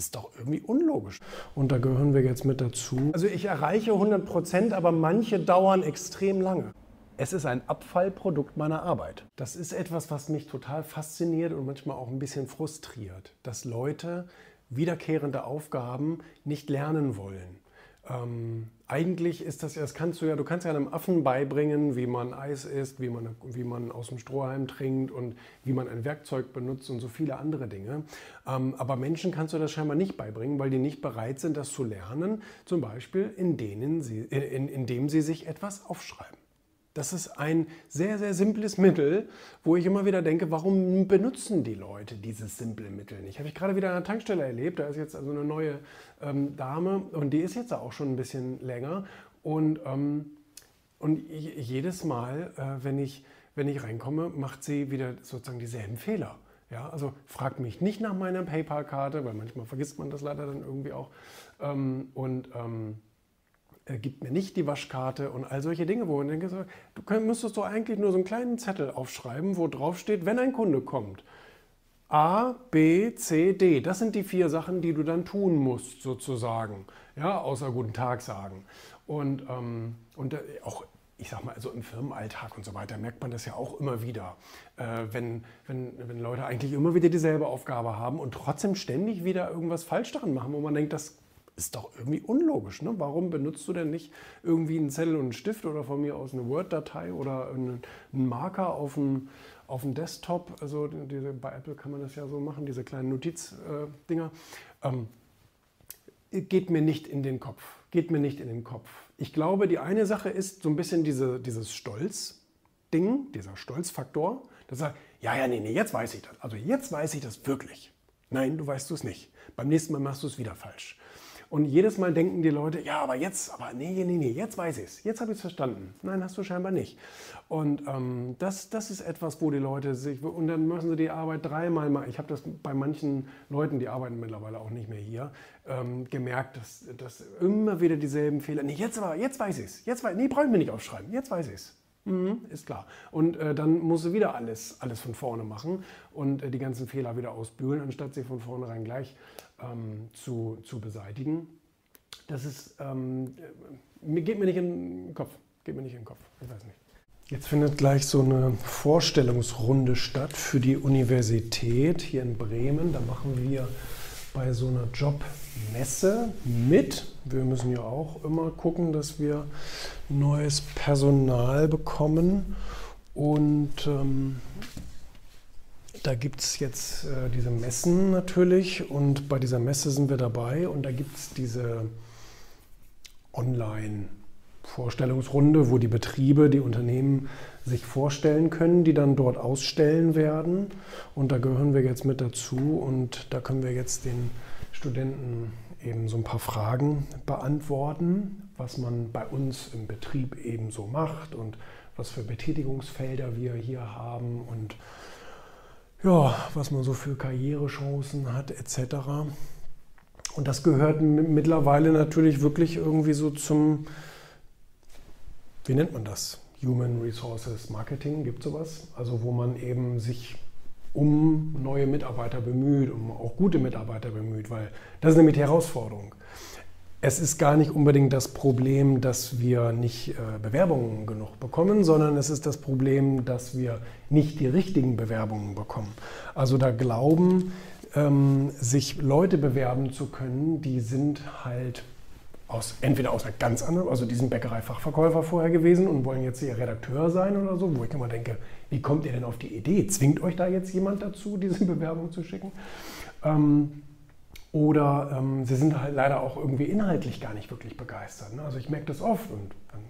ist doch irgendwie unlogisch. Und da gehören wir jetzt mit dazu. Also ich erreiche 100 Prozent, aber manche dauern extrem lange. Es ist ein Abfallprodukt meiner Arbeit. Das ist etwas, was mich total fasziniert und manchmal auch ein bisschen frustriert, dass Leute wiederkehrende Aufgaben nicht lernen wollen. Ähm, eigentlich ist das, das kannst du ja, du kannst ja einem Affen beibringen, wie man Eis isst, wie man, wie man aus dem Strohhalm trinkt und wie man ein Werkzeug benutzt und so viele andere Dinge. Ähm, aber Menschen kannst du das scheinbar nicht beibringen, weil die nicht bereit sind, das zu lernen, zum Beispiel in denen sie, in, indem sie sich etwas aufschreiben. Das ist ein sehr, sehr simples Mittel, wo ich immer wieder denke, warum benutzen die Leute dieses simple Mittel nicht? Habe ich gerade wieder an der Tankstelle erlebt. Da ist jetzt also eine neue ähm, Dame und die ist jetzt auch schon ein bisschen länger. Und, ähm, und jedes Mal, äh, wenn, ich, wenn ich reinkomme, macht sie wieder sozusagen dieselben Fehler. Ja, also fragt mich nicht nach meiner PayPal-Karte, weil manchmal vergisst man das leider dann irgendwie auch. Ähm, und ähm, äh, gibt mir nicht die Waschkarte und all solche Dinge, wo man denkt, du müsstest doch eigentlich nur so einen kleinen Zettel aufschreiben, wo drauf steht, wenn ein Kunde kommt. A, B, C, D. Das sind die vier Sachen, die du dann tun musst, sozusagen. Ja, außer guten Tag sagen. Und, ähm, und äh, auch, ich sag mal, also im Firmenalltag und so weiter merkt man das ja auch immer wieder. Äh, wenn, wenn, wenn Leute eigentlich immer wieder dieselbe Aufgabe haben und trotzdem ständig wieder irgendwas falsch daran machen, wo man denkt, das ist doch irgendwie unlogisch. Ne? Warum benutzt du denn nicht irgendwie einen Zettel und einen Stift oder von mir aus eine Word-Datei oder einen, einen Marker auf dem, auf Desktop? Also diese, bei Apple kann man das ja so machen, diese kleinen Notizdinger. Äh, ähm, geht mir nicht in den Kopf. Geht mir nicht in den Kopf. Ich glaube, die eine Sache ist so ein bisschen diese, dieses Stolz-Ding, dieser Stolzfaktor. Das sagt, ja, ja, nee, nee, jetzt weiß ich das. Also jetzt weiß ich das wirklich. Nein, du weißt es nicht. Beim nächsten Mal machst du es wieder falsch. Und jedes Mal denken die Leute, ja, aber jetzt, aber nee, nee, nee, jetzt weiß ich es, jetzt habe ich es verstanden. Nein, hast du scheinbar nicht. Und ähm, das, das ist etwas, wo die Leute sich, und dann müssen sie die Arbeit dreimal machen. Ich habe das bei manchen Leuten, die arbeiten mittlerweile auch nicht mehr hier, ähm, gemerkt, dass, dass immer wieder dieselben Fehler, nee, jetzt aber, jetzt weiß ich es, jetzt weiß, nee, brauche ich mir nicht aufschreiben, jetzt weiß ich es. Mhm, ist klar. Und äh, dann musst du wieder alles, alles von vorne machen und äh, die ganzen Fehler wieder ausbügeln, anstatt sie von vornherein gleich ähm, zu, zu beseitigen. Das ist, ähm, äh, geht mir nicht in den Kopf. Geht mir nicht in den Kopf. Ich weiß nicht. Jetzt findet gleich so eine Vorstellungsrunde statt für die Universität hier in Bremen. Da machen wir bei so einer Jobmesse mit. Wir müssen ja auch immer gucken, dass wir neues Personal bekommen. Und ähm, da gibt es jetzt äh, diese Messen natürlich und bei dieser Messe sind wir dabei und da gibt es diese Online-Vorstellungsrunde, wo die Betriebe, die Unternehmen sich vorstellen können, die dann dort ausstellen werden. Und da gehören wir jetzt mit dazu und da können wir jetzt den Studenten eben so ein paar Fragen beantworten, was man bei uns im Betrieb eben so macht und was für Betätigungsfelder wir hier haben und ja, was man so für Karrierechancen hat etc. Und das gehört mittlerweile natürlich wirklich irgendwie so zum, wie nennt man das? Human Resources Marketing, gibt sowas? Also wo man eben sich um neue Mitarbeiter bemüht, um auch gute Mitarbeiter bemüht, weil das ist nämlich die Herausforderung es ist gar nicht unbedingt das Problem, dass wir nicht äh, Bewerbungen genug bekommen, sondern es ist das Problem, dass wir nicht die richtigen Bewerbungen bekommen. Also da glauben, ähm, sich Leute bewerben zu können, die sind halt aus, entweder aus einer ganz anderen, also die sind Bäckerei-Fachverkäufer vorher gewesen und wollen jetzt hier Redakteur sein oder so, wo ich immer denke, wie kommt ihr denn auf die Idee? Zwingt euch da jetzt jemand dazu, diese Bewerbung zu schicken? Ähm, oder ähm, sie sind halt leider auch irgendwie inhaltlich gar nicht wirklich begeistert. Ne? Also ich merke das oft und dann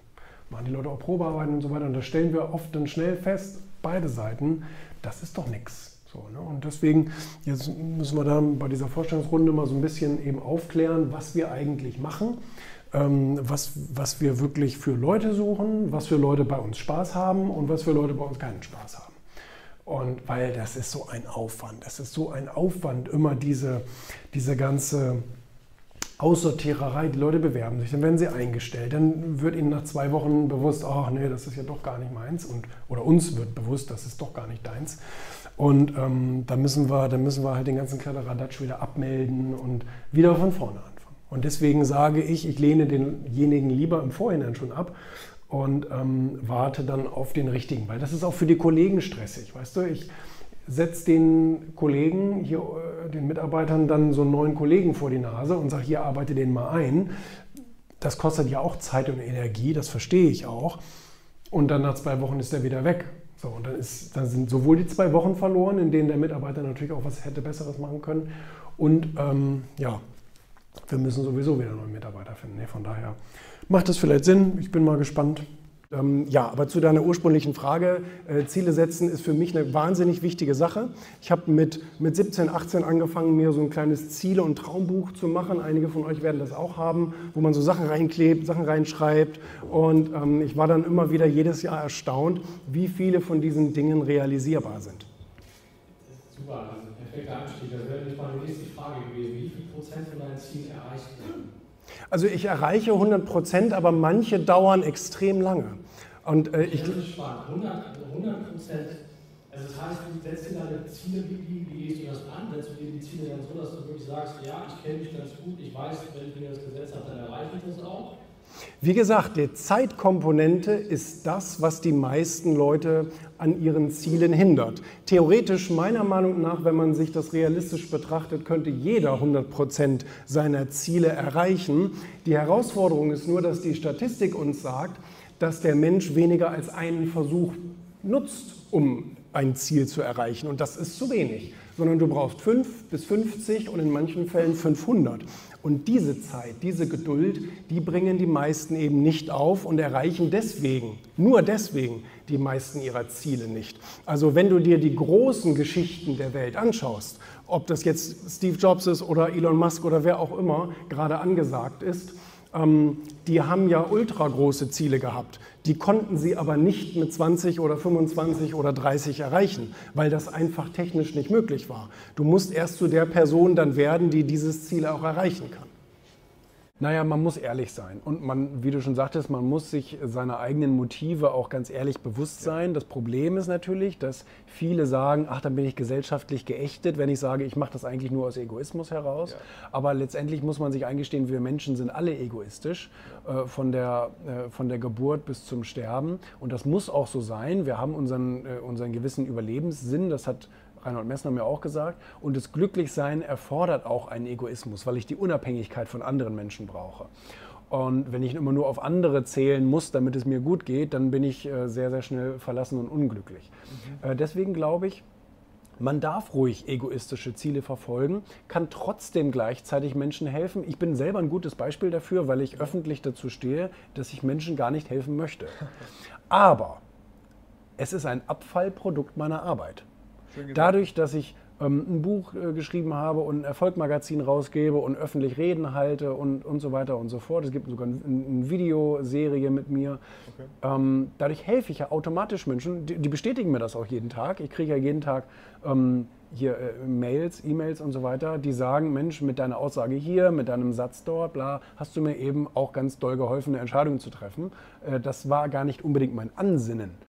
machen die Leute auch Probearbeiten und so weiter. Und da stellen wir oft dann schnell fest, beide Seiten, das ist doch nichts. So, ne? Und deswegen jetzt müssen wir dann bei dieser Vorstellungsrunde mal so ein bisschen eben aufklären, was wir eigentlich machen, ähm, was, was wir wirklich für Leute suchen, was für Leute bei uns Spaß haben und was für Leute bei uns keinen Spaß haben. Und weil das ist so ein Aufwand, das ist so ein Aufwand, immer diese, diese ganze Aussortiererei, die Leute bewerben sich, dann werden sie eingestellt, dann wird ihnen nach zwei Wochen bewusst, ach nee, das ist ja doch gar nicht meins und, oder uns wird bewusst, das ist doch gar nicht deins. Und ähm, da, müssen wir, da müssen wir halt den ganzen Kladderadatsch wieder abmelden und wieder von vorne anfangen. Und deswegen sage ich, ich lehne denjenigen lieber im Vorhinein schon ab und ähm, warte dann auf den richtigen. Weil das ist auch für die Kollegen stressig. Weißt du, ich setze den Kollegen, hier, äh, den Mitarbeitern dann so einen neuen Kollegen vor die Nase und sage, hier arbeite den mal ein. Das kostet ja auch Zeit und Energie, das verstehe ich auch. Und dann nach zwei Wochen ist er wieder weg. So, und dann, ist, dann sind sowohl die zwei Wochen verloren, in denen der Mitarbeiter natürlich auch was hätte Besseres machen können. Und ähm, ja, wir müssen sowieso wieder neue Mitarbeiter finden. Nee, von daher macht das vielleicht Sinn. Ich bin mal gespannt. Ähm, ja, aber zu deiner ursprünglichen Frage, äh, Ziele setzen ist für mich eine wahnsinnig wichtige Sache. Ich habe mit, mit 17, 18 angefangen, mir so ein kleines Ziele- und Traumbuch zu machen. Einige von euch werden das auch haben, wo man so Sachen reinklebt, Sachen reinschreibt. Und ähm, ich war dann immer wieder jedes Jahr erstaunt, wie viele von diesen Dingen realisierbar sind. Super, also perfekter Anstieg. Das wäre nicht meine nächste Frage gewesen. Wie viel Prozent von deinem Ziel erreicht werden? Also ich erreiche 100 Prozent, aber manche dauern extrem lange. Und, äh, ich, das ist spannend. 100 Prozent. Also das heißt, du setzt dir deine Ziele, wie, wie gehst du das an? Setzt du dir die Ziele dann so, dass du wirklich sagst, ja, ich kenne mich ganz gut, ich weiß, wenn ich mir das gesetzt habe, dann erreiche ich das auch? Wie gesagt, die Zeitkomponente ist das, was die meisten Leute an ihren Zielen hindert. Theoretisch, meiner Meinung nach, wenn man sich das realistisch betrachtet, könnte jeder 100 Prozent seiner Ziele erreichen. Die Herausforderung ist nur, dass die Statistik uns sagt, dass der Mensch weniger als einen Versuch nutzt, um ein Ziel zu erreichen. Und das ist zu wenig, sondern du brauchst 5 bis 50 und in manchen Fällen 500. Und diese Zeit, diese Geduld, die bringen die meisten eben nicht auf und erreichen deswegen, nur deswegen, die meisten ihrer Ziele nicht. Also wenn du dir die großen Geschichten der Welt anschaust, ob das jetzt Steve Jobs ist oder Elon Musk oder wer auch immer gerade angesagt ist, die haben ja ultra große Ziele gehabt. Die konnten sie aber nicht mit 20 oder 25 oder 30 erreichen, weil das einfach technisch nicht möglich war. Du musst erst zu der Person dann werden, die dieses Ziel auch erreichen kann. Naja, man muss ehrlich sein. Und man, wie du schon sagtest, man muss sich seiner eigenen Motive auch ganz ehrlich bewusst sein. Das Problem ist natürlich, dass viele sagen, ach, dann bin ich gesellschaftlich geächtet, wenn ich sage, ich mache das eigentlich nur aus Egoismus heraus. Ja. Aber letztendlich muss man sich eingestehen, wir Menschen sind alle egoistisch, äh, von, der, äh, von der Geburt bis zum Sterben. Und das muss auch so sein. Wir haben unseren, äh, unseren gewissen Überlebenssinn. Das hat Reinhold Messner mir auch gesagt. Und das Glücklichsein erfordert auch einen Egoismus, weil ich die Unabhängigkeit von anderen Menschen brauche. Und wenn ich immer nur auf andere zählen muss, damit es mir gut geht, dann bin ich äh, sehr, sehr schnell verlassen und unglücklich. Mhm. Äh, deswegen glaube ich, man darf ruhig egoistische Ziele verfolgen, kann trotzdem gleichzeitig Menschen helfen. Ich bin selber ein gutes Beispiel dafür, weil ich öffentlich dazu stehe, dass ich Menschen gar nicht helfen möchte. Aber es ist ein Abfallprodukt meiner Arbeit. Dadurch, dass ich ähm, ein Buch äh, geschrieben habe und ein Erfolgmagazin rausgebe und öffentlich Reden halte und, und so weiter und so fort. Es gibt sogar eine ein Videoserie mit mir. Okay. Ähm, dadurch helfe ich ja automatisch Menschen. Die, die, bestätigen mir das auch jeden Tag. Ich kriege ja jeden Tag ähm, hier äh, Mails, E-Mails und so weiter, die sagen, Mensch, mit deiner Aussage hier, mit deinem Satz dort, bla, hast du mir eben auch ganz doll geholfen, eine Entscheidung zu treffen. Äh, das war gar nicht unbedingt mein Ansinnen.